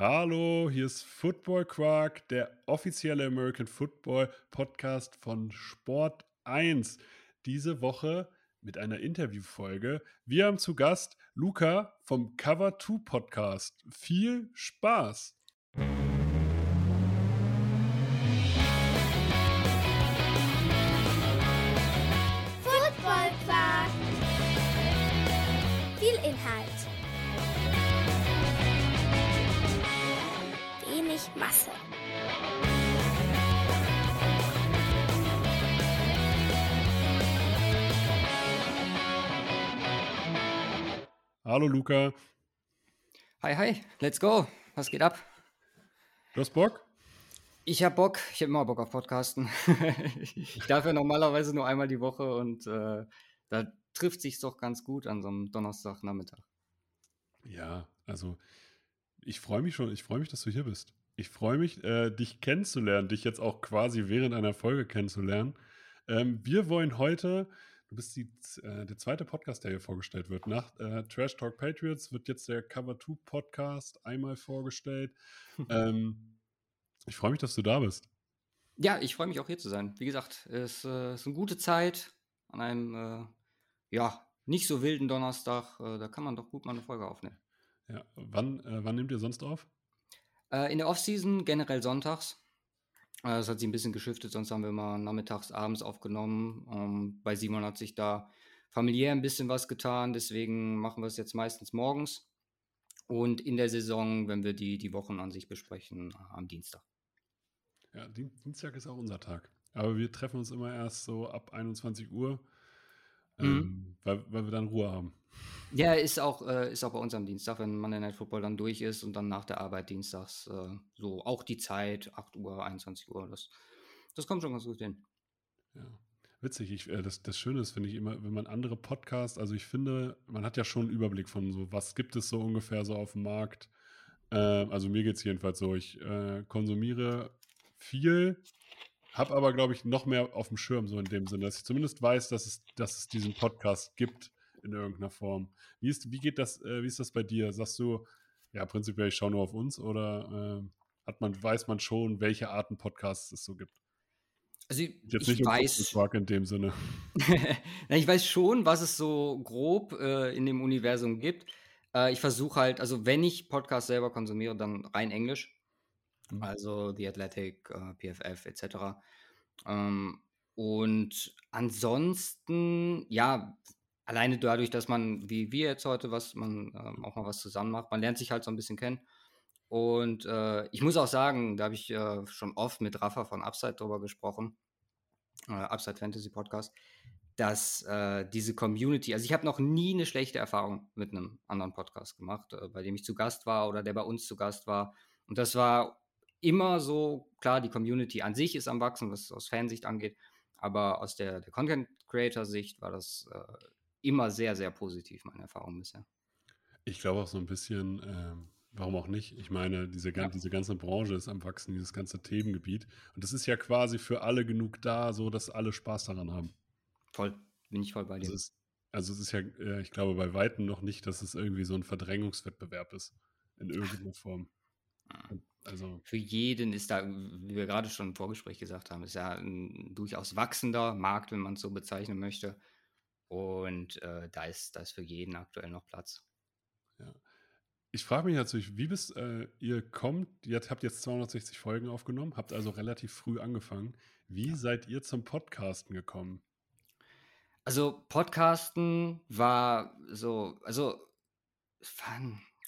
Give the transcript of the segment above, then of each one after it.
Hallo, hier ist Football Quark, der offizielle American Football Podcast von Sport 1. Diese Woche mit einer Interviewfolge. Wir haben zu Gast Luca vom Cover 2 Podcast. Viel Spaß! Wenig Masse. Hallo Luca, Hi, hi, let's go. Was geht ab? du hast Bock? Ich hab Bock, ich hab immer Bock auf Podcasten. ich darf ja normalerweise nur einmal die Woche und äh, da trifft sich's doch ganz gut an so einem Donnerstagnachmittag. Ja, also ich freue mich schon, ich freue mich, dass du hier bist. Ich freue mich, äh, dich kennenzulernen, dich jetzt auch quasi während einer Folge kennenzulernen. Ähm, wir wollen heute, du bist die, äh, der zweite Podcast, der hier vorgestellt wird. Nach äh, Trash Talk Patriots wird jetzt der Cover 2 Podcast einmal vorgestellt. ähm, ich freue mich, dass du da bist. Ja, ich freue mich auch hier zu sein. Wie gesagt, es äh, ist eine gute Zeit an einem äh, ja nicht so wilden Donnerstag. Äh, da kann man doch gut mal eine Folge aufnehmen. Ja, wann, wann nehmt ihr sonst auf? Äh, in der Offseason generell sonntags. Äh, Das hat sich ein bisschen geschiftet, sonst haben wir immer nachmittags, abends aufgenommen. Ähm, bei Simon hat sich da familiär ein bisschen was getan, deswegen machen wir es jetzt meistens morgens. Und in der Saison, wenn wir die, die Wochen an sich besprechen, am Dienstag. Ja, Dien- Dienstag ist auch unser Tag. Aber wir treffen uns immer erst so ab 21 Uhr, ähm, Mhm. weil, weil wir dann Ruhe haben. Ja, ist auch, äh, ist auch bei uns am Dienstag, wenn Monday Night Football dann durch ist und dann nach der Arbeit dienstags äh, so auch die Zeit, 8 Uhr, 21 Uhr, das, das kommt schon ganz gut hin. Ja. Witzig, ich, äh, das, das Schöne ist, finde ich immer, wenn man andere Podcasts, also ich finde, man hat ja schon einen Überblick von so, was gibt es so ungefähr so auf dem Markt. Ähm, also mir geht es jedenfalls so, ich äh, konsumiere viel, habe aber, glaube ich, noch mehr auf dem Schirm, so in dem Sinne, dass ich zumindest weiß, dass es, dass es diesen Podcast gibt in irgendeiner Form. Wie, ist, wie geht das, äh, wie ist das bei dir? Sagst du, ja, prinzipiell, ich schaue nur auf uns oder äh, hat man, weiß man schon, welche Arten Podcasts es so gibt? Also Jetzt ich nicht um weiß, in dem Sinne. Na, ich weiß schon, was es so grob äh, in dem Universum gibt. Äh, ich versuche halt, also wenn ich Podcasts selber konsumiere, dann rein Englisch. Mhm. Also The Athletic, äh, PFF etc. Ähm, und ansonsten, ja, alleine dadurch, dass man, wie wir jetzt heute, was man ähm, auch mal was zusammen macht, man lernt sich halt so ein bisschen kennen. Und äh, ich muss auch sagen, da habe ich äh, schon oft mit Rafa von Upside drüber gesprochen, äh, Upside Fantasy Podcast, dass äh, diese Community, also ich habe noch nie eine schlechte Erfahrung mit einem anderen Podcast gemacht, äh, bei dem ich zu Gast war oder der bei uns zu Gast war. Und das war immer so, klar, die Community an sich ist am Wachsen, was aus Fansicht angeht, aber aus der, der Content Creator Sicht war das äh, immer sehr, sehr positiv, meine Erfahrung bisher. Ich glaube auch so ein bisschen, ähm, warum auch nicht? Ich meine, diese, Ja. diese ganze Branche ist am Wachsen, dieses ganze Themengebiet. Und es ist ja quasi für alle genug da, so dass alle Spaß daran haben. Voll, bin ich voll bei Also dir. es, also es ist ja, äh, ich glaube, bei Weitem noch nicht, dass es irgendwie so ein Verdrängungswettbewerb ist. In irgendeiner Form. Und Also, Für jeden ist da, wie wir gerade schon im Vorgespräch gesagt haben, ist ja ein durchaus wachsender Markt, wenn man es so bezeichnen möchte. Und äh, da, ist, da ist für jeden aktuell noch Platz. ja. Ich frage mich natürlich, wie bist äh, ihr kommt, ihr habt jetzt 260 Folgen aufgenommen, habt also relativ früh angefangen. Wie seid ihr zum Podcasten gekommen? Also Podcasten war so, also?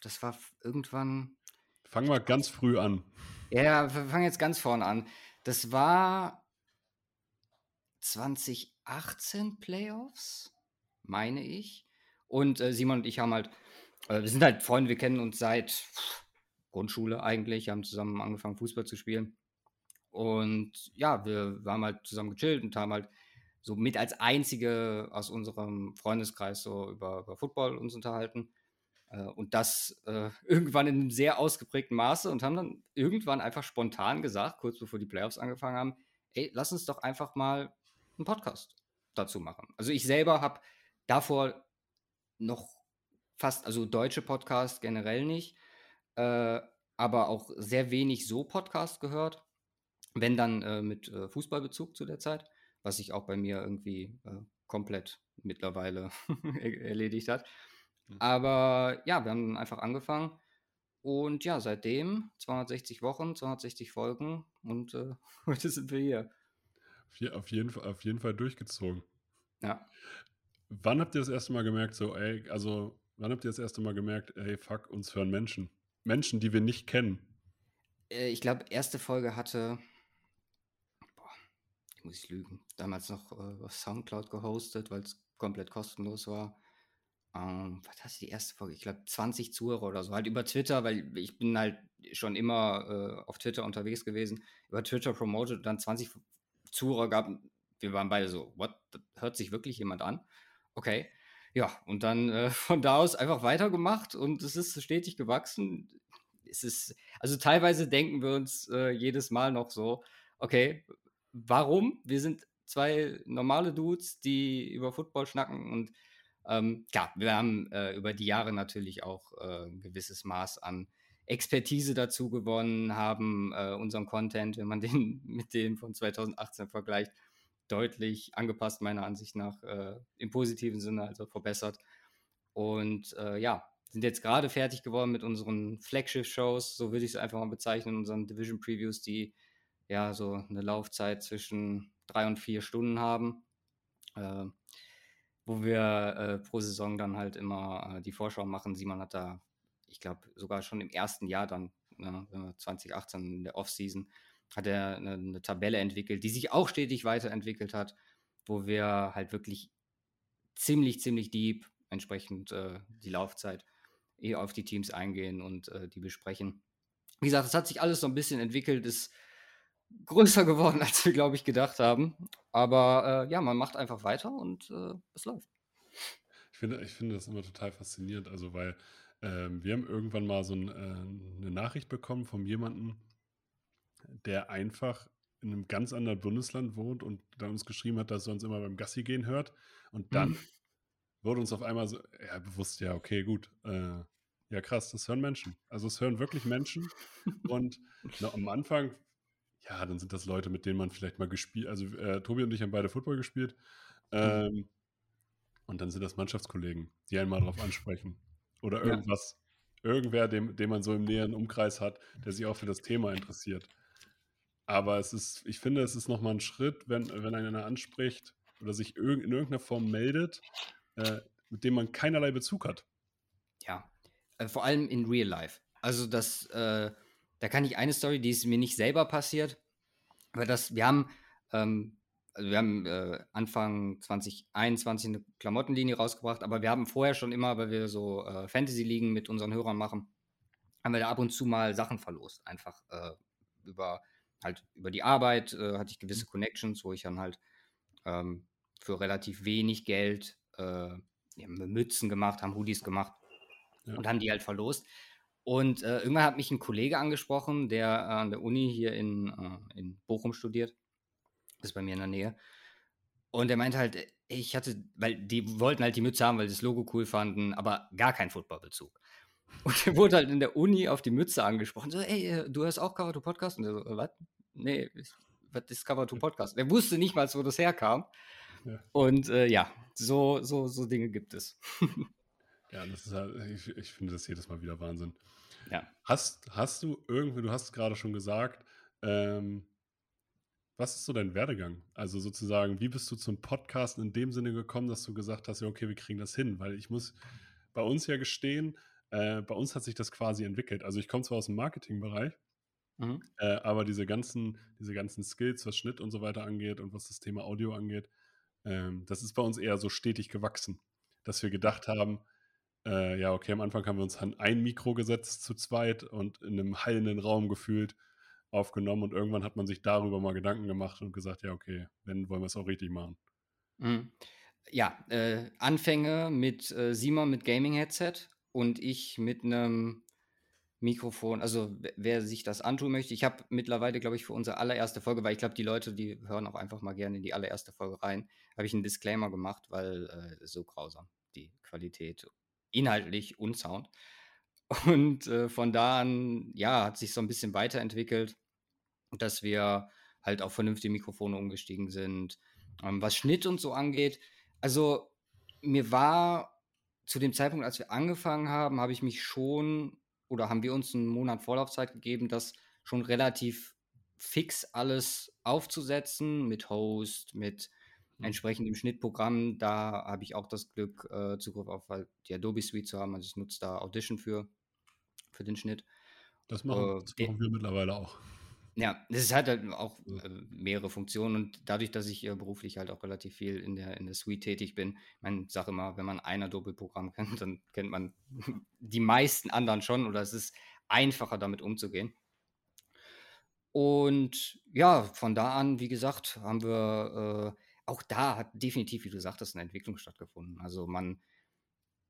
Das war irgendwann, Fangen wir ganz früh an. ja, wir fangen jetzt ganz vorne an. Das war 2018 Playoffs, meine ich. Und äh, Simon und ich haben halt, äh, wir sind halt Freunde, wir kennen uns seit pff, Grundschule eigentlich, haben zusammen angefangen Fußball zu spielen. Und ja, wir, haben halt zusammen gechillt und haben halt so mit als einzige aus unserem Freundeskreis so über, über Football uns unterhalten. Äh, und das äh, irgendwann in einem sehr ausgeprägten Maße und haben dann irgendwann einfach spontan gesagt, kurz bevor die Playoffs angefangen haben, ey, lass uns doch einfach mal einen Podcast dazu machen. Also ich selber habe davor noch fast, also deutsche Podcasts generell nicht, äh, aber auch sehr wenig so Podcast gehört. Wenn dann äh, mit äh, Fußballbezug zu der Zeit, was sich auch bei mir irgendwie äh, komplett mittlerweile erledigt hat. Mhm. Aber ja, wir haben einfach angefangen. Und ja, seitdem 260 Wochen, 260 Folgen und äh, heute sind wir hier. Auf jeden, Fall, auf jeden Fall durchgezogen. Ja. Wann habt ihr das erste Mal gemerkt, so, ey, also, wann habt ihr das erste Mal gemerkt, ey, fuck, uns hören Menschen? Menschen, die wir nicht kennen. Äh, ich glaube, erste Folge hatte, boah, ich muss ich lügen, damals noch äh, auf Soundcloud gehostet, weil es komplett kostenlos war. Ähm, was hast du die erste Folge? Ich glaube 20 Zuhörer oder so. Halt über Twitter, weil ich bin halt schon immer äh, auf Twitter unterwegs gewesen. Über Twitter promoted und dann 20 Zuhörer gab. Wir waren beide so, what? hört sich wirklich jemand an? Okay. Ja, und dann äh, von da aus einfach weitergemacht und es ist stetig gewachsen. Es ist, also teilweise denken wir uns äh, jedes Mal noch so, okay, warum? Wir sind zwei normale Dudes, die über Football schnacken und ähm, ja, wir haben äh, über die Jahre natürlich auch äh, ein gewisses Maß an Expertise dazu gewonnen, haben äh, unseren Content, wenn man den mit dem von 2018 vergleicht, deutlich angepasst, meiner Ansicht nach, äh, im positiven Sinne, also verbessert. Und äh, ja, sind jetzt gerade fertig geworden mit unseren Flagship-Shows, so würde ich es einfach mal bezeichnen, unseren Division-Previews, die ja so eine Laufzeit zwischen drei und vier Stunden haben. Äh, wo wir äh, pro Saison dann halt immer äh, die Vorschau machen. Simon hat da, ich glaube, sogar schon im ersten Jahr dann, ne, 2018 in der Offseason, hat er eine, eine, Tabelle entwickelt, die sich auch stetig weiterentwickelt hat, wo wir halt wirklich ziemlich, ziemlich deep entsprechend äh, die Laufzeit eh auf die Teams eingehen und äh, die besprechen. Wie gesagt, es hat sich alles so ein bisschen entwickelt, ist größer geworden, als wir, glaube ich, gedacht haben. Aber äh, ja, man macht einfach weiter und äh, es läuft. Ich finde, ich finde das immer total faszinierend, also weil ähm, wir haben irgendwann mal so ein, äh, eine Nachricht bekommen von jemandem, der einfach in einem ganz anderen Bundesland wohnt und dann uns geschrieben hat, dass er uns immer beim Gassi gehen hört. Und dann mhm. wurde uns auf einmal so ja, bewusst, ja, okay, gut. Äh, ja, krass, das hören Menschen. Also es hören wirklich Menschen. und na, am Anfang ja, dann sind das Leute, mit denen man vielleicht mal gespielt, also äh, Tobi und ich haben beide Football gespielt. Mhm. Ähm, mhm. Und dann sind das Mannschaftskollegen, die einen mal drauf ansprechen. Oder irgendwas, ja. irgendwer, dem, den man so im näheren Umkreis hat, der sich auch für das Thema interessiert. Aber es ist, ich finde, es ist nochmal ein Schritt, wenn, wenn einer anspricht oder sich in irgendeiner Form meldet, äh, mit dem man keinerlei Bezug hat. Ja, äh, vor allem in Real Life. Also das, äh, da kann ich eine Story, die ist mir nicht selber passiert, aber das, wir haben, ähm, also wir haben äh, Anfang 2021 eine Klamottenlinie rausgebracht, aber wir haben vorher schon immer, weil wir so äh, Fantasy-Ligen mit unseren Hörern machen, haben wir da ab und zu mal Sachen verlost. Einfach äh, über halt über die Arbeit äh, hatte ich gewisse Connections, wo ich dann halt ähm, für relativ wenig Geld äh, Mützen gemacht, haben Hoodies gemacht ja. und haben die halt verlost. Und äh, irgendwann hat mich ein Kollege angesprochen, der äh, an der Uni hier in, äh, in Bochum studiert. Das ist bei mir in der Nähe. Und er meinte halt, ich hatte, weil die wollten halt die Mütze haben, weil sie das Logo cool fanden, aber gar keinen Footballbezug. Und er wurde halt in der Uni auf die Mütze angesprochen. So, ey, äh, du hörst auch Cover to Podcast? Und er so, was? Nee, was ist Cover to Podcast? Er wusste nicht mal, wo das herkam. Ja. Und äh, ja, so, so, so Dinge gibt es. ja, das ist halt, ich, ich finde das jedes Mal wieder Wahnsinn. Ja. Hast, hast du irgendwie, du hast es gerade schon gesagt, ähm, was ist so dein Werdegang? Also sozusagen, wie bist du zum Podcasten in dem Sinne gekommen, dass du gesagt hast, ja, okay, wir kriegen das hin? Weil ich muss bei uns ja gestehen, äh, bei uns hat sich das quasi entwickelt. Also ich komme zwar aus dem Marketingbereich, mhm. äh, aber diese ganzen, diese ganzen Skills, was Schnitt und so weiter angeht und was das Thema Audio angeht, ähm, das ist bei uns eher so stetig gewachsen, dass wir gedacht haben, äh, ja, okay, am Anfang haben wir uns an ein Mikro gesetzt zu zweit und in einem heilenden Raum gefühlt aufgenommen und irgendwann hat man sich darüber mal Gedanken gemacht und gesagt, ja, okay, wenn wollen wir es auch richtig machen. Mhm. Ja, äh, Anfänge mit äh, Simon mit Gaming-Headset und ich mit einem Mikrofon. Also wer sich das antun möchte, ich habe mittlerweile, glaube ich, für unsere allererste Folge, weil ich glaube, die Leute, die hören auch einfach mal gerne in die allererste Folge rein, habe ich einen Disclaimer gemacht, weil äh, so grausam die Qualität inhaltlich und Sound. Und äh, von da an, ja, hat sich so ein bisschen weiterentwickelt, dass wir halt auf vernünftige Mikrofone umgestiegen sind. Ähm, was Schnitt und so angeht, also mir war zu dem Zeitpunkt, als wir angefangen haben, habe ich mich schon oder haben wir uns einen Monat Vorlaufzeit gegeben, das schon relativ fix alles aufzusetzen mit Host, mit mhm. entsprechendem Schnittprogramm. Da habe ich auch das Glück, äh, Zugriff auf halt die Adobe Suite zu haben. Also ich nutze da Audition für, für den Schnitt. Das machen, äh, das machen wir mittlerweile auch. Ja, es hat halt auch äh, mehrere Funktionen und dadurch, dass ich äh, beruflich halt auch relativ viel in der, in der Suite tätig bin, ich sage immer, wenn man ein Adobe-Programm kennt, dann kennt man die meisten anderen schon oder es ist einfacher damit umzugehen. Und ja, von da an, wie gesagt, haben wir, äh, auch da hat definitiv, wie du sagtest, eine Entwicklung stattgefunden. Also man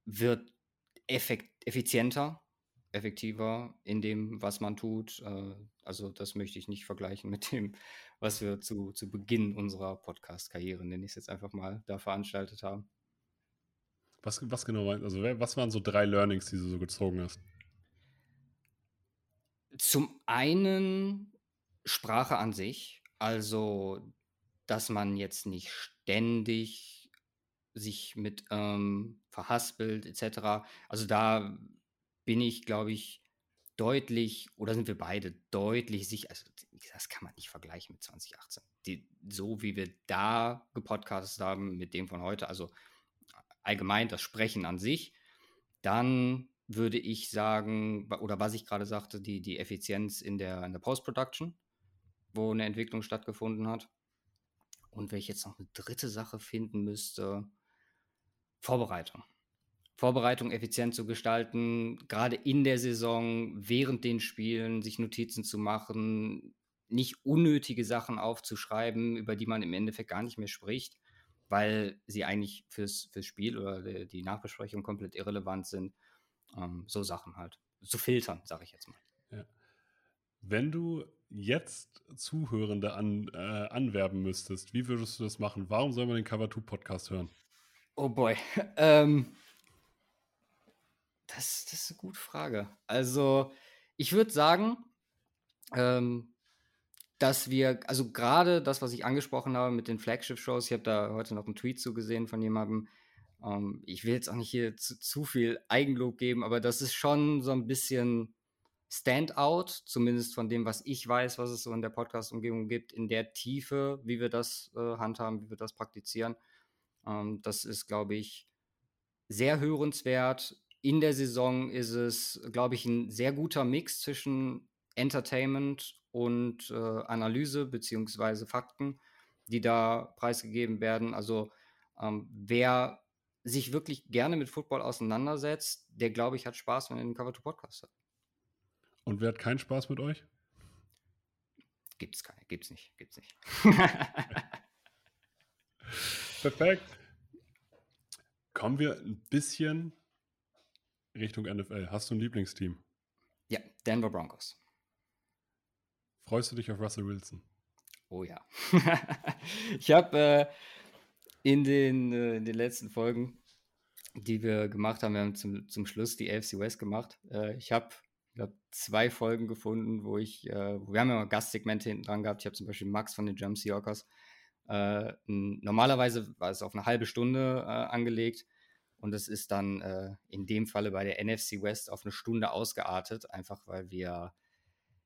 wird effekt, effizienter, effektiver in dem, was man tut. Äh, also das möchte ich nicht vergleichen mit dem, was wir zu, zu Beginn unserer Podcast-Karriere, nenne ich es jetzt einfach mal, da veranstaltet haben. Was, was genau meinst Also was waren so drei Learnings, die du so gezogen hast? Zum einen Sprache an sich, also dass man jetzt nicht ständig sich mit ähm, verhaspelt etc. Also da bin ich, glaube ich, deutlich, oder sind wir beide deutlich sicher, also das kann man nicht vergleichen mit 2018. Die, so wie wir da gepodcastet haben mit dem von heute, also allgemein das Sprechen an sich, dann würde ich sagen, oder was ich gerade sagte, die, die Effizienz in der, in der Post-Production, wo eine Entwicklung stattgefunden hat. Und wenn ich jetzt noch eine dritte Sache finden müsste, Vorbereitung. Vorbereitung effizient zu gestalten, gerade in der Saison, während den Spielen, sich Notizen zu machen, nicht unnötige Sachen aufzuschreiben, über die man im Endeffekt gar nicht mehr spricht, weil sie eigentlich fürs, fürs Spiel oder die Nachbesprechung komplett irrelevant sind. Ähm, so Sachen halt. Zu filtern, sage ich jetzt mal. Wenn du jetzt Zuhörende an, äh, anwerben müsstest, wie würdest du das machen? Warum soll man den Cover 2 Podcast hören? Oh boy. ähm, das, das ist eine gute Frage. Also, ich würde sagen, ähm, dass wir, also gerade das, was ich angesprochen habe mit den Flagship-Shows, ich habe da heute noch einen Tweet zugesehen von jemandem. Ähm, ich will jetzt auch nicht hier zu, zu, viel Eigenlob geben, aber das ist schon so ein bisschen Standout, zumindest von dem, was ich weiß, was es so in der Podcast-Umgebung gibt, in der Tiefe, wie wir das äh, handhaben, wie wir das praktizieren. Ähm, das ist, glaube ich, sehr hörenswert in der Saison ist es, glaube ich, ein sehr guter Mix zwischen Entertainment und äh, Analyse beziehungsweise Fakten, die da preisgegeben werden. Also ähm, wer sich wirklich gerne mit Football auseinandersetzt, der, glaube ich, hat Spaß, wenn er den Cover to Podcast hat. Und wer hat keinen Spaß mit euch? Gibt's keine, gibt's nicht, gibt's nicht. Perfekt. Kommen wir ein bisschen Richtung NFL. Hast du ein Lieblingsteam? Ja, Denver Broncos. Freust du dich auf Russell Wilson? Oh ja. ich habe äh, in, den, äh, in den letzten Folgen, die wir gemacht haben, wir haben zum, zum Schluss die AFC West gemacht. Äh, ich habe glaub, zwei Folgen gefunden, wo ich, äh, wir haben ja mal Gastsegmente hinten dran gehabt. Ich habe zum Beispiel Max von den Jump Seahawkers. Äh, normalerweise war es auf eine halbe Stunde äh, angelegt und das ist dann äh, in dem Falle bei der NFC West auf eine Stunde ausgeartet, einfach weil wir,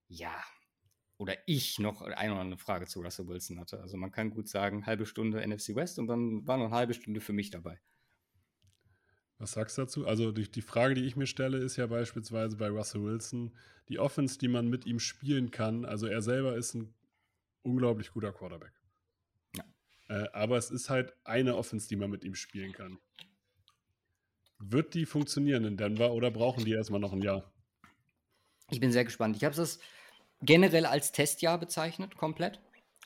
ja, oder ich noch eine oder andere Frage zu Russell Wilson hatte. Also man kann gut sagen, halbe Stunde NFC West und dann war noch eine halbe Stunde für mich dabei. Was sagst du dazu? Also die, die Frage, die ich mir stelle, ist ja beispielsweise bei Russell Wilson, die Offense, die man mit ihm spielen kann. Also er selber ist ein unglaublich guter Quarterback. Ja. Äh, aber es ist halt eine Offense, die man mit ihm spielen kann. Wird die funktionieren in Denver oder brauchen die erstmal noch ein Jahr? Ich bin sehr gespannt. Ich habe es generell als Testjahr bezeichnet, komplett.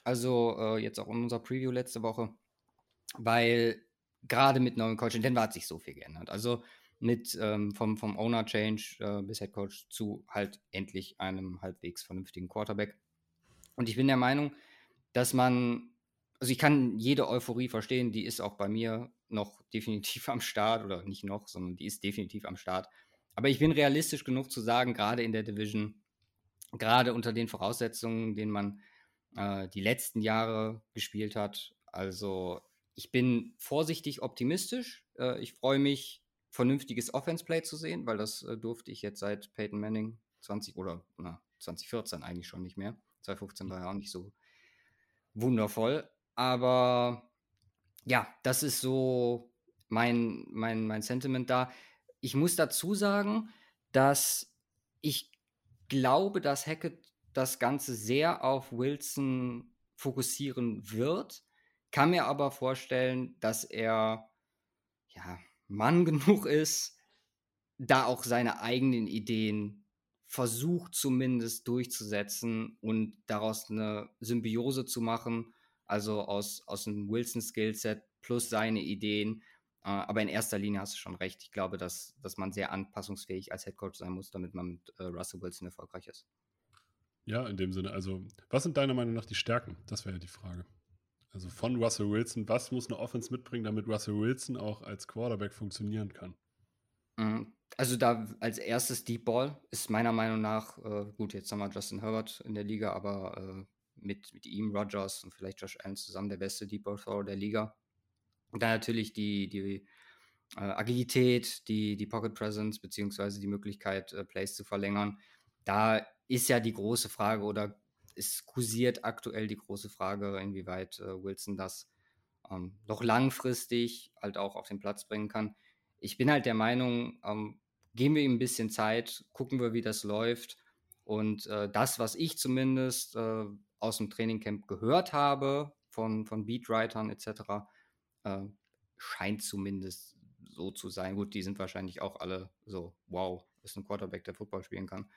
Also äh, jetzt auch in unserer Preview letzte Woche, weil gerade mit neuen Coach in Denver hat sich so viel geändert. Also mit ähm, vom, vom Owner Change äh, bis Head Coach zu halt endlich einem halbwegs vernünftigen Quarterback. Und ich bin der Meinung, dass man, also ich kann jede Euphorie verstehen, die ist auch bei mir noch definitiv am Start oder nicht noch, sondern die ist definitiv am Start. aber ich bin realistisch genug zu sagen, gerade in der Division, gerade unter den Voraussetzungen, denen man äh, die letzten Jahre gespielt hat. Also ich bin vorsichtig optimistisch. Äh, ich freue mich, vernünftiges Offense-Play zu sehen, weil das äh, durfte ich jetzt seit Peyton Manning 20 oder na, 2014 eigentlich schon nicht mehr. 2015 war ja auch nicht so wundervoll. Aber ja, das ist so mein, mein, mein Sentiment da. Ich muss dazu sagen, dass ich glaube, dass Hackett das Ganze sehr auf Wilson fokussieren wird. Kann mir aber vorstellen, dass er ja, Mann genug ist, da auch seine eigenen Ideen versucht zumindest durchzusetzen und daraus eine Symbiose zu machen, also aus, aus einem Wilson-Skillset plus seine Ideen. Äh, aber in erster Linie hast du schon recht. Ich glaube, dass, dass man sehr anpassungsfähig als Headcoach sein muss, damit man mit äh, Russell Wilson erfolgreich ist. Ja, in dem Sinne. Also, was sind deiner Meinung nach die Stärken? Das wäre ja die Frage. Also von Russell Wilson, was muss eine Offense mitbringen, damit Russell Wilson auch als Quarterback funktionieren kann? Mhm. Also da als erstes Deep Ball ist meiner Meinung nach, äh, gut, jetzt haben wir Justin Herbert in der Liga, aber äh, mit, mit ihm, Rogers und vielleicht Josh Allen zusammen der beste Deep Ball Thrower der Liga. Und dann natürlich die, die äh, Agilität, die, die Pocket Presence, beziehungsweise die Möglichkeit, äh, Plays zu verlängern. Da ist ja die große Frage oder es kursiert aktuell die große Frage, inwieweit äh, Wilson das ähm, noch langfristig halt auch auf den Platz bringen kann. Ich bin halt der Meinung, ähm, geben wir ihm ein bisschen Zeit, gucken wir, wie das läuft. Und äh, das, was ich zumindest äh, aus dem Trainingcamp gehört habe, von, von Beatwritern etc., äh, scheint zumindest so zu sein. Gut, die sind wahrscheinlich auch alle so, wow, ist ein Quarterback, der Football spielen kann.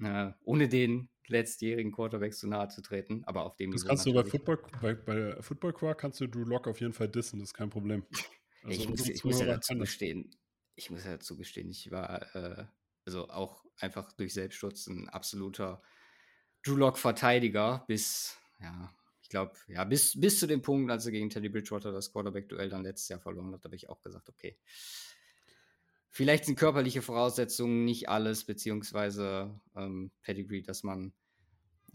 Äh, ohne den letztjährigen Quarterbacks zu nahe zu treten, aber auf dem Das kannst du bei Football, bei, bei Football Quark kannst du Drew Lock auf jeden Fall dissen, das ist kein Problem. Also ich, muss, ich muss, ja dazu gestehen, ich muss ja dazu gestehen, ich war äh, also auch einfach durch Selbstschutz ein absoluter Drew Lock Verteidiger bis, ja, ich glaube, ja, bis, bis zu dem Punkt, als er gegen Teddy Bridgewater das Quarterback-Duell dann letztes Jahr verloren hat, habe ich auch gesagt, okay, vielleicht sind körperliche Voraussetzungen nicht alles, beziehungsweise ähm, Pedigree, das man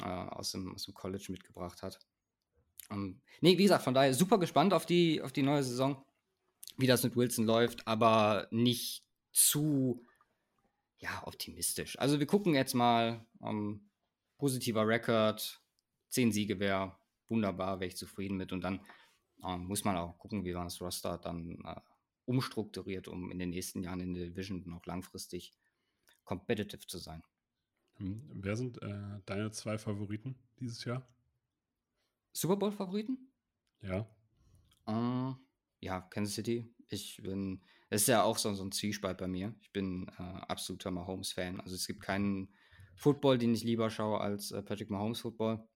äh, aus, dem, aus dem College mitgebracht hat. Ähm, nee, wie gesagt, von daher super gespannt auf die, auf die neue Saison wie das mit Wilson läuft, aber nicht zu ja, optimistisch. Also wir gucken jetzt mal, ähm, positiver Rekord, zehn Siege wäre wunderbar, wäre ich zufrieden mit und dann um, muss man auch gucken, wie man das Roster dann uh, umstrukturiert, um in den nächsten Jahren in der Division noch langfristig competitive zu sein. Hm, wer sind äh, deine zwei Favoriten dieses Jahr? Super Bowl-Favoriten? Ja. Uh, ja, Kansas City. Ich bin, es ist ja auch so, so ein Zwiespalt bei mir. Ich bin äh, absoluter Mahomes-Fan. Also es gibt keinen Football, den ich lieber schaue als äh, Patrick Mahomes Football.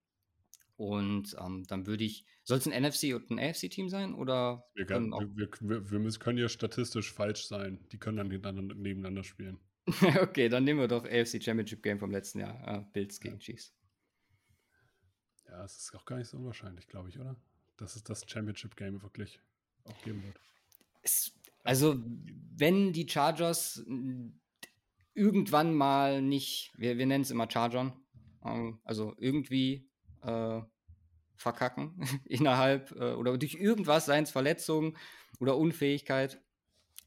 Und ähm, dann würde ich, soll es ein NFC und ein AFC-Team sein? Oder wir, kann, wir, wir, wir, müssen, können ja statistisch falsch sein. Die können dann nebeneinander spielen. okay, dann nehmen wir doch AFC Championship Game vom letzten Jahr. Äh, Bills gegen ja. Chiefs. Ja, es ist auch gar nicht so unwahrscheinlich, glaube ich, oder? Das ist das Championship Game wirklich auch geben wird. Es, also, wenn die Chargers irgendwann mal nicht, wir, wir nennen es immer Chargern, ähm, also irgendwie äh, verkacken innerhalb äh, oder durch irgendwas, seien es Verletzungen oder Unfähigkeit,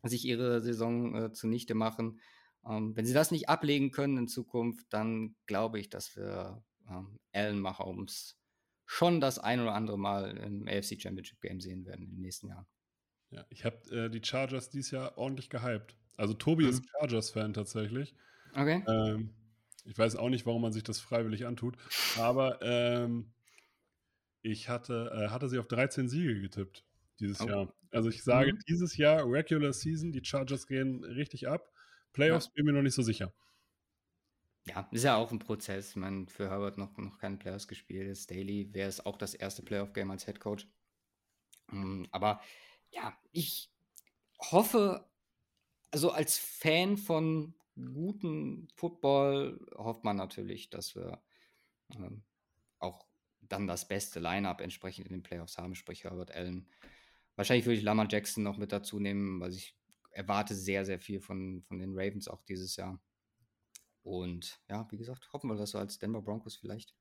sich ihre Saison äh, zunichte machen. Ähm, wenn sie das nicht ablegen können in Zukunft, dann glaube ich, dass wir ähm, Allen Mahomes schon das ein oder andere Mal im AFC Championship Game sehen werden in den nächsten Jahren. Ja, ich habe äh, die Chargers dieses Jahr ordentlich gehypt. Also Tobi mhm. ist Chargers-Fan tatsächlich. Okay. Ähm, ich weiß auch nicht, warum man sich das freiwillig antut, aber ähm, ich hatte, äh, hatte sie auf 13 Siege getippt dieses oh. Jahr. Also ich sage, mhm. dieses Jahr Regular Season, die Chargers gehen richtig ab. Playoffs ja. bin mir noch nicht so sicher. Ja, ist ja auch ein Prozess. Ich meine, für Herbert noch, noch keine Playoffs gespielt. Ist Daily wäre es auch das erste Playoff-Game als Head Coach. Um, ähm, aber ja, ich hoffe, also als Fan von guten Football hofft man natürlich, dass wir ähm, auch dann das beste Line-up entsprechend in den Playoffs haben, sprich Herbert Allen. Wahrscheinlich würde ich Lamar Jackson noch mit dazu nehmen, weil ich erwarte sehr, sehr viel von, von den Ravens auch dieses Jahr. Und ja, wie gesagt, hoffen wir, dass wir als Denver Broncos vielleicht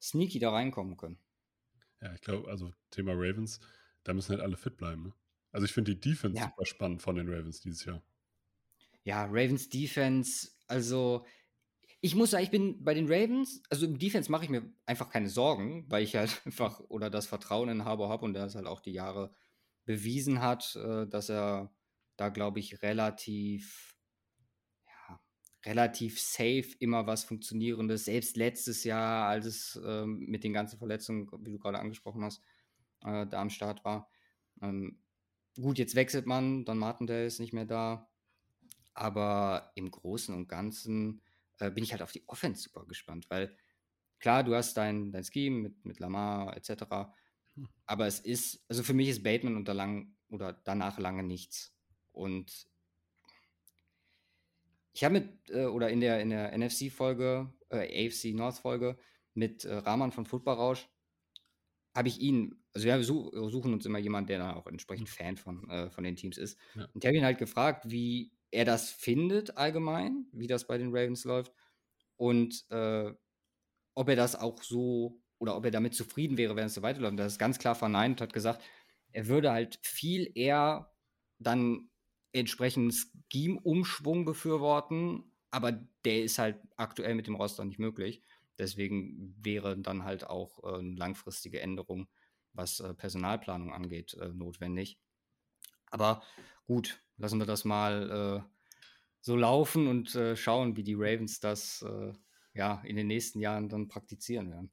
sneaky da reinkommen können. Ja, ich glaube, also Thema Ravens, da müssen halt alle fit bleiben. Ne? Also ich finde die Defense Ja. super spannend von den Ravens dieses Jahr. Ja, Ravens Defense, also ich muss sagen, ich bin bei den Ravens, also im Defense mache ich mir einfach keine Sorgen, weil ich halt einfach oder das Vertrauen in Harbour habe und der es halt auch die Jahre bewiesen hat, äh, dass er da, glaube ich, relativ, ja, relativ safe immer was Funktionierendes, selbst letztes Jahr, als es ähm, mit den ganzen Verletzungen, wie du gerade angesprochen hast, äh, da am Start war. Ähm, gut, jetzt wechselt man, Don Martindale ist nicht mehr da. Aber im Großen und Ganzen äh, bin ich halt auf die Offense super gespannt, weil klar, du hast dein, dein Scheme mit, mit Lamar etc. Hm. Aber es ist, also für mich ist Bateman unter lang oder danach lange nichts. Und ich habe mit, äh, oder in der, in der NFC-Folge, äh, AFC North-Folge mit äh, Rahman von Football Rausch, habe ich ihn, also wir su- suchen uns immer jemanden, der dann auch entsprechend Fan von, äh, von den Teams ist. Ja. Und ich habe ihn halt gefragt, wie er das findet allgemein, wie das bei den Ravens läuft und äh, ob er das auch so oder ob er damit zufrieden wäre, wenn es so weiterläuft. Das ist ganz klar verneint und hat gesagt, er würde halt viel eher dann entsprechend Scheme-Umschwung befürworten, aber der ist halt aktuell mit dem Roster nicht möglich. Deswegen wäre dann halt auch äh, eine langfristige Änderung, was äh, Personalplanung angeht, äh, notwendig. Aber gut, lassen wir das mal äh, so laufen und äh, schauen, wie die Ravens das äh, ja in den nächsten Jahren dann praktizieren werden.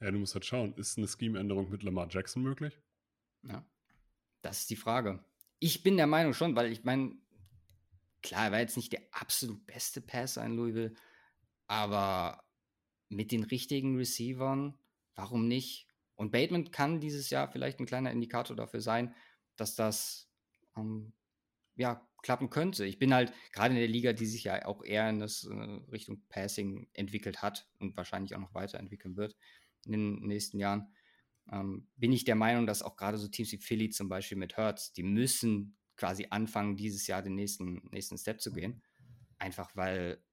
Ja, du musst halt schauen, ist eine Scheme-Änderung mit Lamar Jackson möglich? Ja. Das ist die Frage. Ich bin der Meinung schon, weil ich meine, klar, er war jetzt nicht der absolut beste Passer in Louisville, aber mit den richtigen Receivern, warum nicht? Und Bateman kann dieses Jahr vielleicht ein kleiner Indikator dafür sein, dass das ähm, ja klappen könnte. Ich bin halt gerade in der Liga, die sich ja auch eher in das äh, Richtung Passing entwickelt hat und wahrscheinlich auch noch weiterentwickeln wird in den nächsten Jahren ähm, bin ich der Meinung, dass auch gerade so Teams wie Philly zum Beispiel mit Hertz, die müssen quasi anfangen, dieses Jahr den nächsten, nächsten Step zu gehen. Einfach weil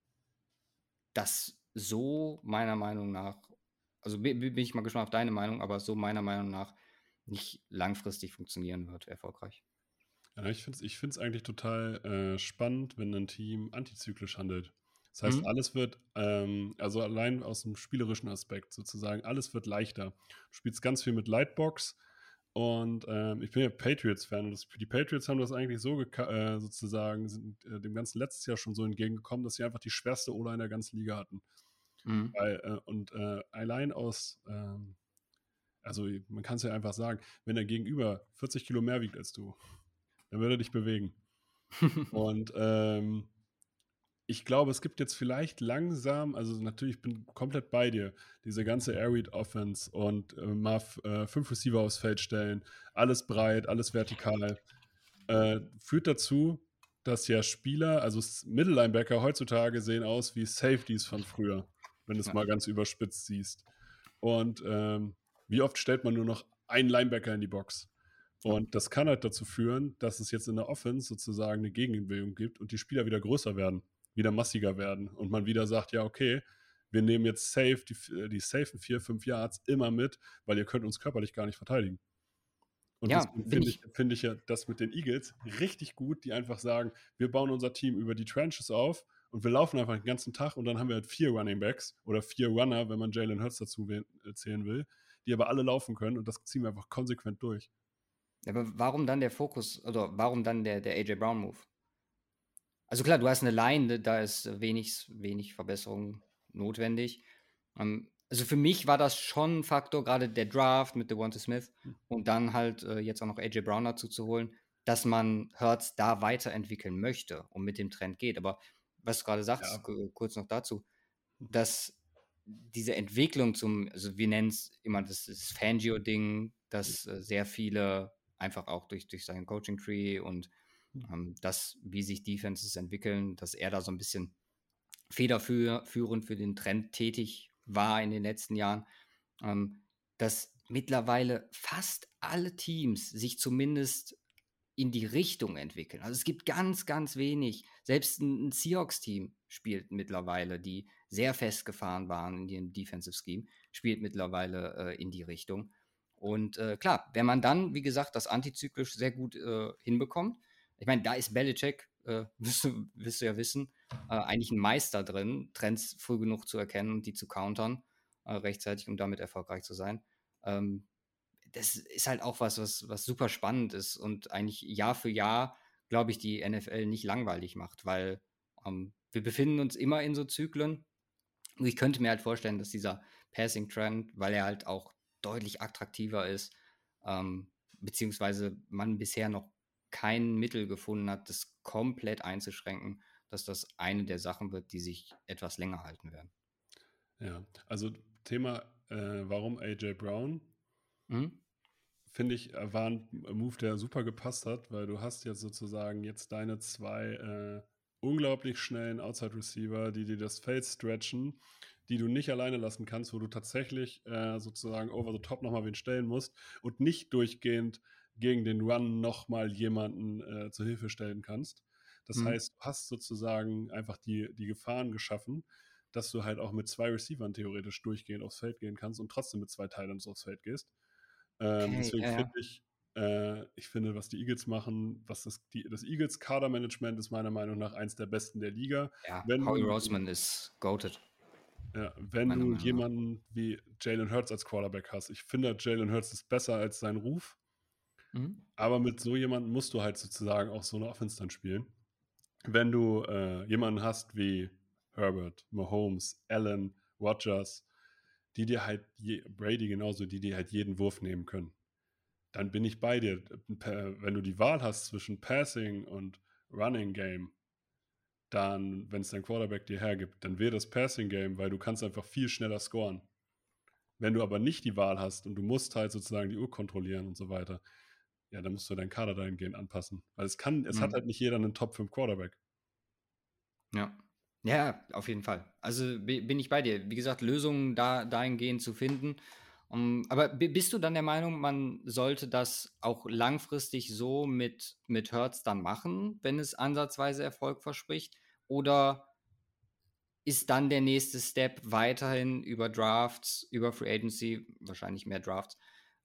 das so meiner Meinung nach, also bi- bi- bin ich mal gespannt auf deine Meinung, aber so meiner Meinung nach nicht langfristig funktionieren wird, erfolgreich. Ja, ich finde es ich find's eigentlich total äh, spannend, wenn ein Team antizyklisch handelt. Das heißt, Mhm. alles wird, ähm, also allein aus dem spielerischen Aspekt sozusagen, alles wird leichter. Du spielst ganz viel mit Lightbox und ähm, ich bin ja Patriots-Fan und das, die Patriots haben das eigentlich so äh, sozusagen, sind äh, dem ganzen letztes Jahr schon so entgegengekommen, dass sie einfach die schwerste O-Line der ganzen Liga hatten. Mhm. Weil, äh, und äh, allein aus, ähm, also man kann es ja einfach sagen, wenn er gegenüber 40 Kilo mehr wiegt als du, dann würde er dich bewegen. Und ähm, ich glaube, es gibt jetzt vielleicht langsam, also natürlich ich bin komplett bei dir, diese ganze Air Read Offense und äh, mal äh, fünf Receiver aufs Feld stellen, alles breit, alles vertikal, äh, führt dazu, dass ja Spieler, also S- Mittellinebacker heutzutage sehen aus wie Safeties von früher, wenn du es mal ganz überspitzt siehst. Und ähm, wie oft stellt man nur noch einen Linebacker in die Box? Und das kann halt dazu führen, dass es jetzt in der Offense sozusagen eine Gegenbewegung gibt und die Spieler wieder größer werden, wieder massiger werden und man wieder sagt, ja, okay, wir nehmen jetzt safe, die, die safen vier, fünf Yards immer mit, weil ihr könnt uns körperlich gar nicht verteidigen. Und Ja, finde ich, find ich ja das mit den Eagles richtig gut, die einfach sagen, wir bauen unser Team über die Trenches auf und wir laufen einfach den ganzen Tag und dann haben wir halt vier Running Backs oder vier Runner, wenn man Jalen Hurts dazu äh, zählen will, die aber alle laufen können und das ziehen wir einfach konsequent durch. Aber warum dann der Fokus oder warum dann der, der AJ Brown Move? Also klar, du hast eine Line, da ist wenig, wenig Verbesserung notwendig. Ähm, also für mich war das schon ein Faktor, gerade der Draft mit Devonta Smith und dann halt äh, jetzt auch noch AJ Brown dazu zu holen, dass man Hertz da weiterentwickeln möchte und mit dem Trend geht. Aber was du gerade sagst, Ja. ku- kurz noch dazu, dass diese Entwicklung zum, also wir nennen es immer das, das Fangio-Ding, dass äh, sehr viele einfach auch durch, durch seinen Coaching-Tree und ähm, das, wie sich Defenses entwickeln, dass er da so ein bisschen federführend für den Trend tätig war in den letzten Jahren, ähm, dass mittlerweile fast alle Teams sich zumindest in die Richtung entwickeln. Also es gibt ganz, ganz wenig. Selbst ein Seahawks-Team spielt mittlerweile, die sehr festgefahren waren in ihrem Defensive Scheme, spielt mittlerweile äh, in die Richtung. Und äh, klar, wenn man dann, wie gesagt, das antizyklisch sehr gut äh, hinbekommt, ich meine, da ist Belichick, äh, wirst, du, wirst du ja wissen, äh, eigentlich ein Meister drin, Trends früh genug zu erkennen und die zu countern, äh, rechtzeitig, um damit erfolgreich zu sein. Ähm, das ist halt auch was, was, was super spannend ist und eigentlich Jahr für Jahr, glaube ich, die NFL nicht langweilig macht, weil ähm, wir befinden uns immer in so Zyklen. Und ich könnte mir halt vorstellen, dass dieser Passing Trend, weil er halt auch deutlich attraktiver ist, ähm, beziehungsweise man bisher noch kein Mittel gefunden hat, das komplett einzuschränken, dass das eine der Sachen wird, die sich etwas länger halten werden. Ja, also Thema, äh, warum AJ Brown? Mhm. Finde ich, äh, war ein Move, der super gepasst hat, weil du hast jetzt sozusagen jetzt deine zwei äh, unglaublich schnellen Outside Receiver, die dir das Feld stretchen, die du nicht alleine lassen kannst, wo du tatsächlich äh, sozusagen over the top nochmal wen stellen musst und nicht durchgehend gegen den Run nochmal jemanden äh, zur Hilfe stellen kannst. Das mhm. heißt, du hast sozusagen einfach die, die Gefahren geschaffen, dass du halt auch mit zwei Receivern theoretisch durchgehend aufs Feld gehen kannst und trotzdem mit zwei Teilen aufs Feld gehst. Ähm, okay, deswegen ja. finde ich, äh, ich finde, was die Eagles machen, was das, die, das Eagles Kadermanagement ist meiner Meinung nach eins der besten der Liga. Ja, Howie Roseman ist goated. Ja, wenn du jemanden wie Jalen Hurts als Quarterback hast. Ich finde, Jalen Hurts ist besser als sein Ruf. Mhm. Aber mit so jemandem musst du halt sozusagen auch so eine Offense dann spielen. Wenn du äh, jemanden hast wie Herbert, Mahomes, Allen, Rodgers, die dir halt, je, Brady genauso, die dir halt jeden Wurf nehmen können, dann bin ich bei dir. Wenn du die Wahl hast zwischen Passing und Running Game, dann, wenn es dein Quarterback dir hergibt, dann wäre das Passing Game, weil du kannst einfach viel schneller scoren. Wenn du aber nicht die Wahl hast und du musst halt sozusagen die Uhr kontrollieren und so weiter, ja, dann musst du deinen Kader dahingehend anpassen. Weil es kann, es mhm. hat halt nicht jeder einen Top 5 Quarterback. Ja. Ja, auf jeden Fall. Also bin ich bei dir. Wie gesagt, Lösungen da, dahingehend zu finden. Um, aber bist du dann der Meinung, man sollte das auch langfristig so mit, mit Hertz dann machen, wenn es ansatzweise Erfolg verspricht? Oder ist dann der nächste Step weiterhin über Drafts, über Free Agency, wahrscheinlich mehr Drafts,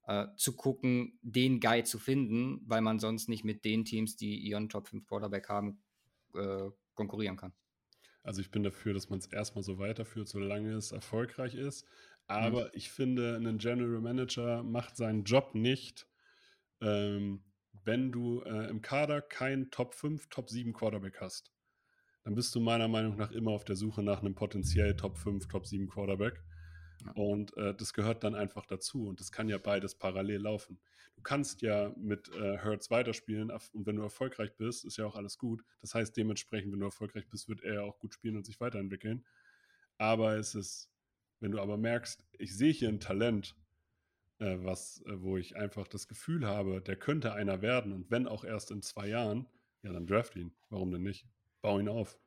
äh, zu gucken, den Guy zu finden, weil man sonst nicht mit den Teams, die ihren Top 5 Quarterback haben, äh, konkurrieren kann? Also ich bin dafür, dass man es erstmal so weiterführt, solange es erfolgreich ist. Aber mhm. ich finde, ein General Manager macht seinen Job nicht, ähm, wenn du äh, im Kader keinen Top 5, Top 7 Quarterback hast. Dann bist du meiner Meinung nach immer auf der Suche nach einem potenziell Top 5, Top 7 Quarterback. Und äh, das gehört dann einfach dazu. Und das kann ja beides parallel laufen. Du kannst ja mit äh, Hertz weiterspielen und wenn du erfolgreich bist, ist ja auch alles gut. Das heißt, dementsprechend, wenn du erfolgreich bist, wird er ja auch gut spielen und sich weiterentwickeln. Aber es ist, wenn du aber merkst, ich sehe hier ein Talent, äh, was, äh, wo ich einfach das Gefühl habe, der könnte einer werden und wenn auch erst in zwei Jahren, ja, dann draft ihn. Warum denn nicht? Bau ihn auf.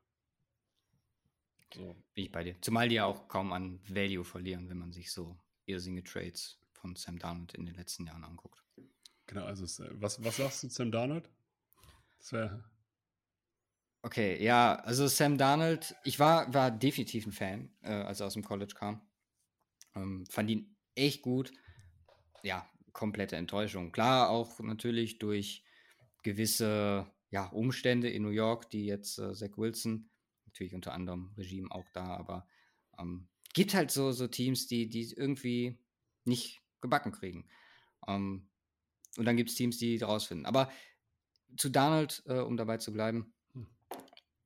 So. Bin ich bei dir. Zumal die ja auch kaum an Value verlieren, wenn man sich so irrsinnige Trades von Sam Darnold in den letzten Jahren anguckt. Genau, also was, was sagst du zu Sam Darnold? Das wäre. Okay, ja, also Sam Darnold, ich war, war definitiv ein Fan, äh, als er aus dem College kam. Ähm, fand ihn echt gut. Ja, komplette Enttäuschung. Klar, auch natürlich durch gewisse ja, Umstände in New York, die jetzt äh, Zach Wilson natürlich unter anderem Regime auch da, aber ähm, gibt halt so, so Teams, die, die irgendwie nicht gebacken kriegen. Ähm, und dann gibt es Teams, die rausfinden. Aber zu Donald, äh, um dabei zu bleiben, hm.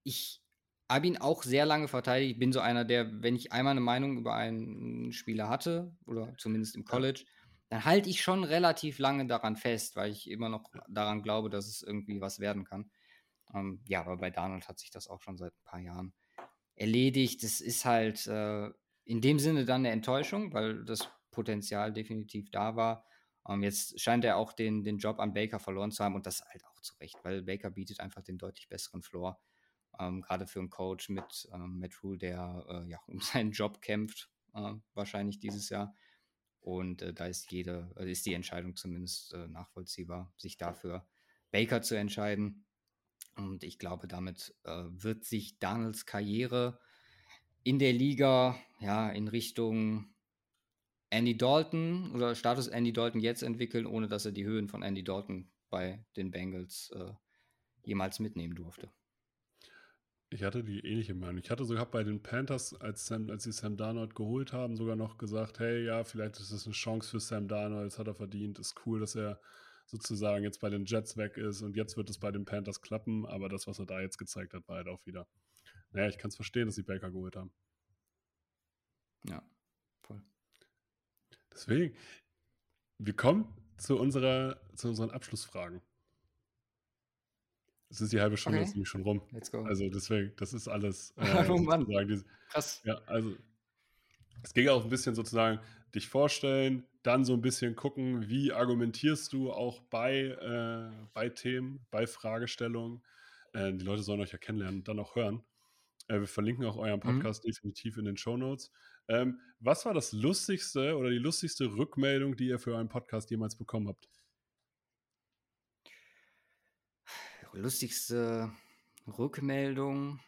ich habe ihn auch sehr lange verteidigt. Ich bin so einer, der, wenn ich einmal eine Meinung über einen Spieler hatte, oder zumindest im College, dann halte ich schon relativ lange daran fest, weil ich immer noch daran glaube, dass es irgendwie was werden kann. Ähm, ja, aber bei Donald hat sich das auch schon seit ein paar Jahren erledigt. Es ist halt äh, in dem Sinne dann eine Enttäuschung, weil das Potenzial definitiv da war. Ähm, jetzt scheint er auch den, den Job an Baker verloren zu haben und das halt auch zu Recht, weil Baker bietet einfach den deutlich besseren Floor. Ähm, Gerade für einen Coach mit ähm, Matt Rule, der äh, ja um seinen Job kämpft, äh, wahrscheinlich dieses Jahr. Und äh, da ist jede, äh, ist die Entscheidung zumindest äh, nachvollziehbar, sich dafür Baker zu entscheiden. Und ich glaube, damit äh, wird sich Daniels Karriere in der Liga ja in Richtung Andy Dalton oder Status Andy Dalton jetzt entwickeln, ohne dass er die Höhen von Andy Dalton bei den Bengals äh, jemals mitnehmen durfte. Ich hatte die ähnliche Meinung. Ich hatte sogar bei den Panthers, als, Sam, als sie Sam Darnold geholt haben, sogar noch gesagt, hey, ja, vielleicht ist das eine Chance für Sam Darnold, das hat er verdient, ist cool, dass er sozusagen jetzt bei den Jets weg ist und jetzt wird es bei den Panthers klappen, aber das, was er da jetzt gezeigt hat, war halt auch wieder. Naja, ich kann es verstehen, dass sie Baker geholt haben. Ja, voll. Deswegen, wir kommen zu, unserer, zu unseren Abschlussfragen. Es ist die halbe Stunde okay. nämlich schon rum. Let's go. Also deswegen, das ist alles. Äh, oh Mann. Diese, Krass. Ja, also es ging auch ein bisschen sozusagen dich vorstellen, dann so ein bisschen gucken, wie argumentierst du auch bei, äh, bei Themen, bei Fragestellungen. Äh, die Leute sollen euch ja kennenlernen und dann auch hören. Äh, wir verlinken auch euren mhm. Podcast mhm. definitiv in den Show Notes. Ähm, was war das lustigste oder die lustigste Rückmeldung, die ihr für euren Podcast jemals bekommen habt? Lustigste Rückmeldung.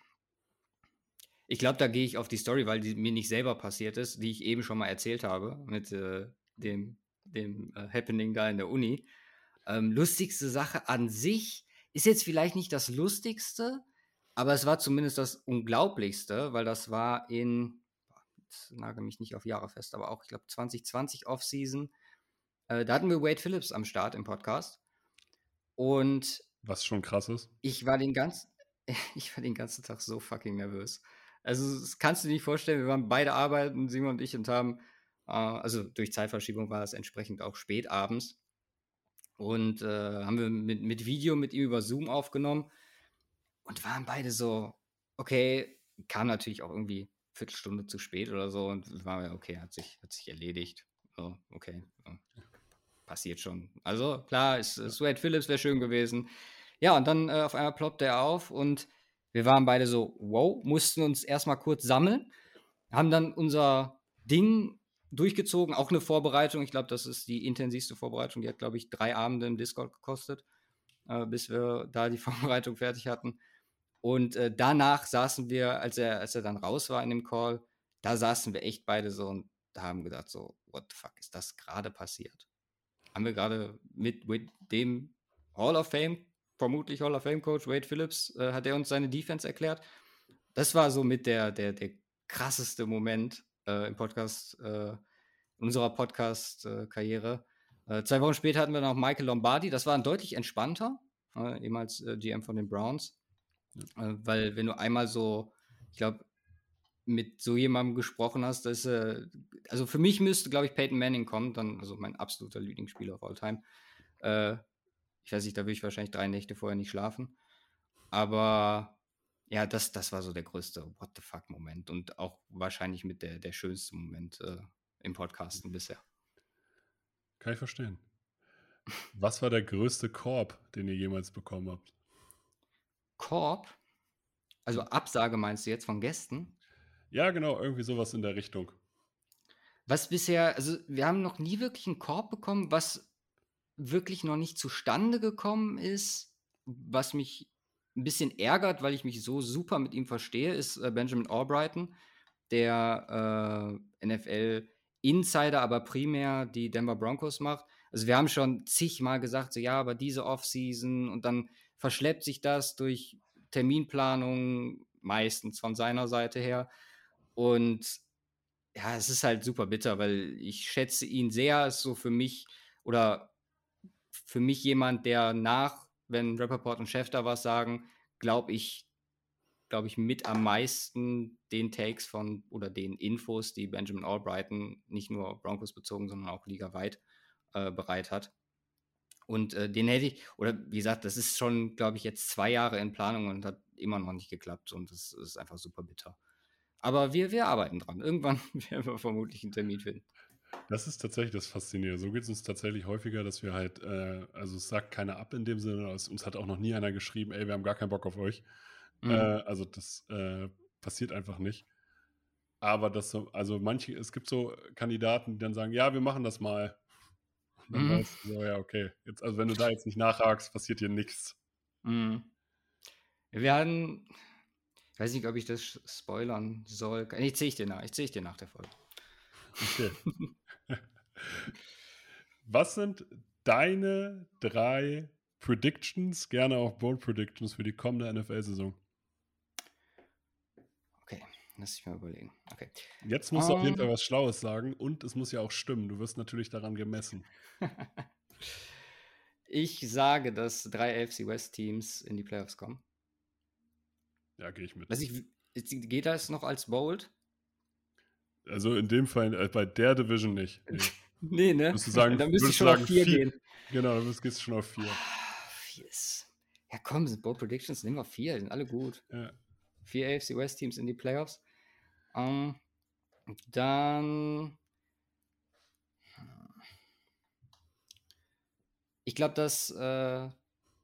Ich glaube, da gehe ich auf die Story, weil die mir nicht selber passiert ist, die ich eben schon mal erzählt habe mit äh, dem, dem äh, Happening da in der Uni. Ähm, lustigste Sache an sich ist jetzt vielleicht nicht das Lustigste, aber es war zumindest das Unglaublichste, weil das war in, jetzt nagel mich nicht auf Jahre fest, aber auch, ich glaube, 2020 Offseason. Äh, da hatten wir Wade Phillips am Start im Podcast. Und. Was schon krass ist. Ich war den ganzen, ich war den ganzen Tag so fucking nervös. Also, das kannst du dir nicht vorstellen. Wir waren beide arbeiten, Simon und ich, und haben, äh, also durch Zeitverschiebung war es entsprechend auch spät abends. Und äh, haben wir mit, mit Video mit ihm über Zoom aufgenommen und waren beide so, okay, kam natürlich auch irgendwie Viertelstunde zu spät oder so und war ja, okay, hat sich, hat sich erledigt. So, okay, so. passiert schon. Also klar, ist, ist Wade Phillips wäre schön gewesen. Ja, und dann äh, auf einmal ploppte er auf und wir waren beide so, wow, mussten uns erstmal kurz sammeln, haben dann unser Ding durchgezogen, auch eine Vorbereitung. Ich glaube, das ist die intensivste Vorbereitung. Die hat, glaube ich, drei Abende im Discord gekostet, äh, bis wir da die Vorbereitung fertig hatten. Und äh, danach saßen wir, als er, als er dann raus war in dem Call, da saßen wir echt beide so und haben gedacht, so, what the fuck ist das gerade passiert? Haben wir gerade mit, mit dem Hall of Fame, vermutlich Hall of Fame Coach Wade Phillips, äh, hat er uns seine Defense erklärt. Das war so mit der, der, der krasseste Moment äh, im Podcast, äh, unserer Podcast-Karriere. Äh, zwei Wochen später hatten wir noch Michael Lombardi, das war ein deutlich entspannter, äh, ehemals äh, GM von den Browns. Äh, weil wenn du einmal so, ich glaube, mit so jemandem gesprochen hast, dass äh, also für mich müsste, glaube ich, Peyton Manning kommen, dann, also mein absoluter Lieblingsspieler of all time. Äh, ich weiß nicht, da würde ich wahrscheinlich drei Nächte vorher nicht schlafen. Aber ja, das, das war so der größte What the fuck-Moment und auch wahrscheinlich mit der, der schönste Moment äh, im Podcasten bisher. Kann ich verstehen. Was war der größte Korb, den ihr jemals bekommen habt? Korb? Also Absage meinst du jetzt von Gästen? Ja, genau, irgendwie sowas in der Richtung. Was bisher, also wir haben noch nie wirklich einen Korb bekommen, was wirklich noch nicht zustande gekommen ist, was mich ein bisschen ärgert, weil ich mich so super mit ihm verstehe, ist äh, Benjamin Albrighton, der äh, NFL-Insider, aber primär die Denver Broncos macht. Also wir haben schon zigmal gesagt, so ja, aber diese Offseason und dann verschleppt sich das durch Terminplanung, meistens von seiner Seite her. Und ja, es ist halt super bitter, weil ich schätze ihn sehr. Ist so für mich oder für mich jemand, der nach, wenn Rappaport und Chef da was sagen, glaube ich, glaube ich, mit am meisten den Takes von oder den Infos, die Benjamin Albrighton nicht nur Broncos bezogen, sondern auch ligaweit äh, bereit hat. Und äh, den hätte ich, oder wie gesagt, das ist schon, glaube ich, jetzt zwei Jahre in Planung und hat immer noch nicht geklappt und das ist einfach super bitter. Aber wir, wir arbeiten dran. Irgendwann werden wir vermutlich einen Termin finden. Das ist tatsächlich das Faszinierende. So geht es uns tatsächlich häufiger, dass wir halt, äh, also es sagt keiner ab in dem Sinne, es, uns hat auch noch nie einer geschrieben, ey, wir haben gar keinen Bock auf euch. Mhm. Äh, also das äh, passiert einfach nicht. Aber das so, also manche, es gibt so Kandidaten, die dann sagen, ja, wir machen das mal. Dann Mhm. weißt du so, ja, okay. Jetzt, also wenn du da jetzt nicht nachhakst, passiert hier nichts. Mhm. Wir werden, ich weiß nicht, ob ich das spoilern soll. Ich ziehe ich dir nach. Ich ziehe ich dir nach der Folge. Okay. Was sind deine drei Predictions, gerne auch Bold Predictions für die kommende NFL-Saison? Okay, lass ich mal überlegen. Okay. Jetzt musst du auf jeden Ähm. Fall was Schlaues sagen und es muss ja auch stimmen. Du wirst natürlich daran gemessen. Ich sage, dass drei AFC West Teams in die Playoffs kommen. Ja, gehe ich mit. Ich, geht das noch als Bold? Also in dem Fall, äh, bei der Division nicht. Nee. Nee, ne? Würdest du sagen- Dann müsste ich du schon auf sagen, vier vier? gehen. Genau, du gehst schon auf vier. Ist. Ja, komm, sind Bold Predictions, nehmen wir vier, sind alle gut. Ja. Vier AFC West Teams in die Playoffs. Ähm, dann. Ich glaube, dass äh,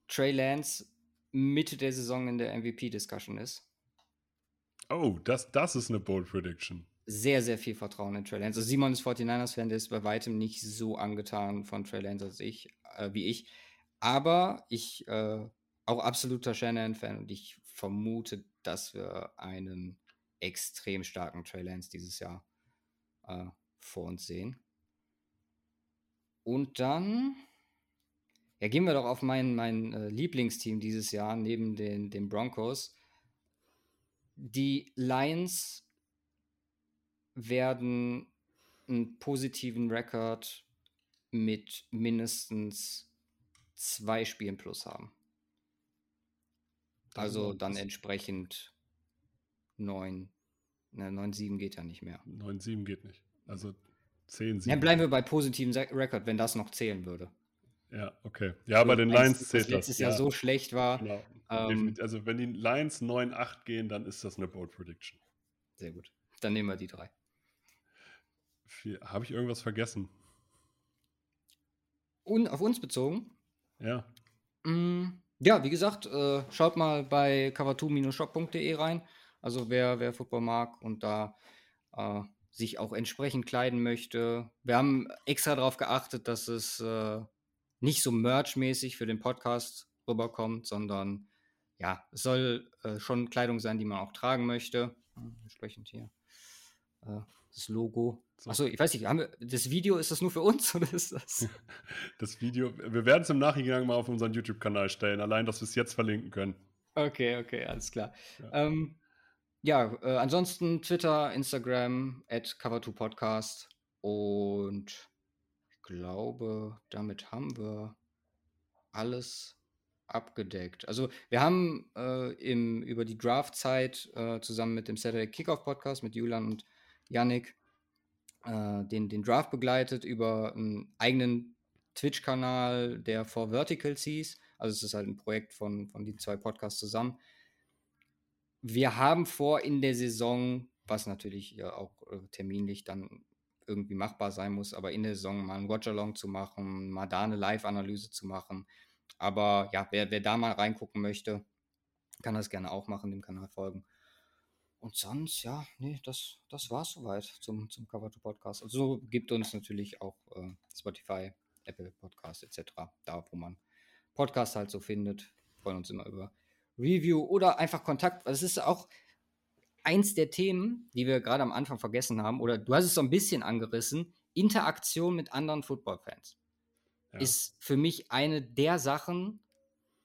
Trey Lance Mitte der Saison in der MVP-Discussion ist. Oh, das, das ist eine Bold Prediction. Sehr, sehr viel Vertrauen in Trey Lance. Also Simon ist 49ers-Fan, der ist bei weitem nicht so angetan von Trey Lance als ich, äh, wie ich. Aber ich äh, auch absoluter Shannon-Fan und ich vermute, dass wir einen extrem starken Trey Lance dieses Jahr äh, vor uns sehen. Und dann ja, gehen wir doch auf mein, mein äh, Lieblingsteam dieses Jahr neben den, den Broncos. Die Lions werden einen positiven Rekord mit mindestens zwei Spielen plus haben. Also dann entsprechend 9. Ne, 9-7 geht ja nicht mehr. 9-7 geht nicht. Also 10, 7. Ja, bleiben wir bei positiven Rekord, wenn das noch zählen würde. Ja, okay. Ja, bei den Lions das zählt das. letztes Jahr so schlecht war. Genau. Ähm, also wenn die Lions 9-8 gehen, dann ist das eine Bold Prediction. Sehr gut. Dann nehmen wir die drei. Habe ich irgendwas vergessen? Und auf uns bezogen. Ja. Mm, Ja, wie gesagt, äh, schaut mal bei cover2-shop.de rein. Also wer, wer Football mag und da äh, sich auch entsprechend kleiden möchte. Wir haben extra darauf geachtet, dass es äh, nicht so merchmäßig für den Podcast rüberkommt, sondern ja, es soll äh, schon Kleidung sein, die man auch tragen möchte. Entsprechend hier äh, das Logo. So. Achso, ich weiß nicht, haben wir, das Video, ist das nur für uns oder ist das? Das Video, wir werden es im Nachhinein mal auf unseren YouTube-Kanal stellen, allein, dass wir es jetzt verlinken können. Okay, okay, alles klar. Ja. Ähm, ja, äh, ansonsten Twitter, Instagram, at Cover2Podcast und ich glaube, damit haben wir alles abgedeckt. Also wir haben äh, im, über die Draftzeit äh, zusammen mit dem Saturday Kickoff Podcast mit Julian und Yannick äh, den, den Draft begleitet über einen eigenen Twitch-Kanal, der For Verticals hieß. Also es ist halt ein Projekt von, von den zwei Podcasts zusammen. Wir haben vor in der Saison, was natürlich ja auch äh, terminlich dann irgendwie machbar sein muss, aber in der Saison mal einen Watch-Along zu machen, mal da eine Live-Analyse zu machen. Aber ja, wer, wer da mal reingucken möchte, kann das gerne auch machen, dem Kanal folgen. Und sonst, ja, nee, das, das war es soweit zum, zum Cover to Podcast. Also gibt uns natürlich auch äh, Spotify, Apple Podcast etc. Da, wo man Podcast halt so findet. Freuen uns immer über Review oder einfach Kontakt. Das ist auch eins der Themen, die wir gerade am Anfang vergessen haben, oder du hast es so ein bisschen angerissen, Interaktion mit anderen Football-Fans Ja. ist für mich eine der Sachen,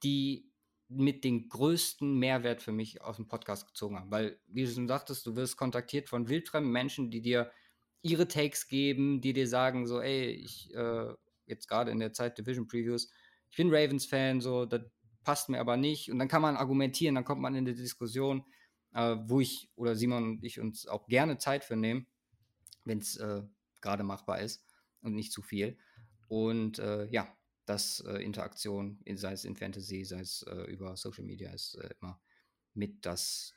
die mit den größten Mehrwert für mich aus dem Podcast gezogen haben. Weil, wie du schon sagtest, du wirst kontaktiert von wildfremden Menschen, die dir ihre Takes geben, die dir sagen, so, ey, ich, äh, jetzt gerade in der Zeit Division Previews, ich bin Ravens-Fan, so, das passt mir aber nicht. Und dann kann man argumentieren, dann kommt man in die Diskussion, äh, wo ich oder Simon und ich uns auch gerne Zeit für nehmen, wenn es äh, gerade machbar ist und nicht zu viel. Und äh, ja, das äh, Interaktion, sei es in Fantasy, sei es äh, über Social Media, ist äh, immer mit das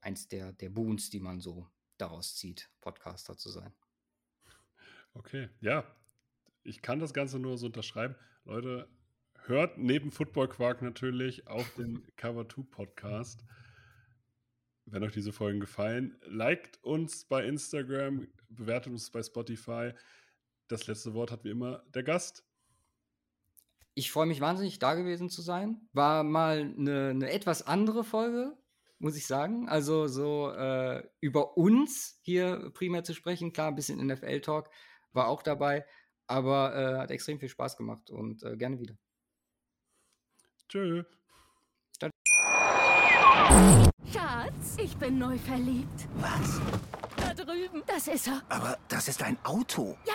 eins der, der Boons, die man so daraus zieht, Podcaster zu sein. Okay, ja. Ich kann das Ganze nur so unterschreiben. Leute, hört neben Football Quark natürlich auch den Cover 2 Podcast. Wenn euch diese Folgen gefallen, liked uns bei Instagram, bewertet uns bei Spotify. das letzte Wort hat wie immer der Gast. Ich freue mich wahnsinnig, da gewesen zu sein. War mal eine, eine etwas andere Folge, muss ich sagen. Also so äh, über uns hier primär zu sprechen. Klar, ein bisschen NFL-Talk war auch dabei, aber äh, hat extrem viel Spaß gemacht und äh, gerne wieder. Tschö. Schatz, ich bin neu verliebt. Was? Da drüben. Das ist er. Aber das ist ein Auto. Ja,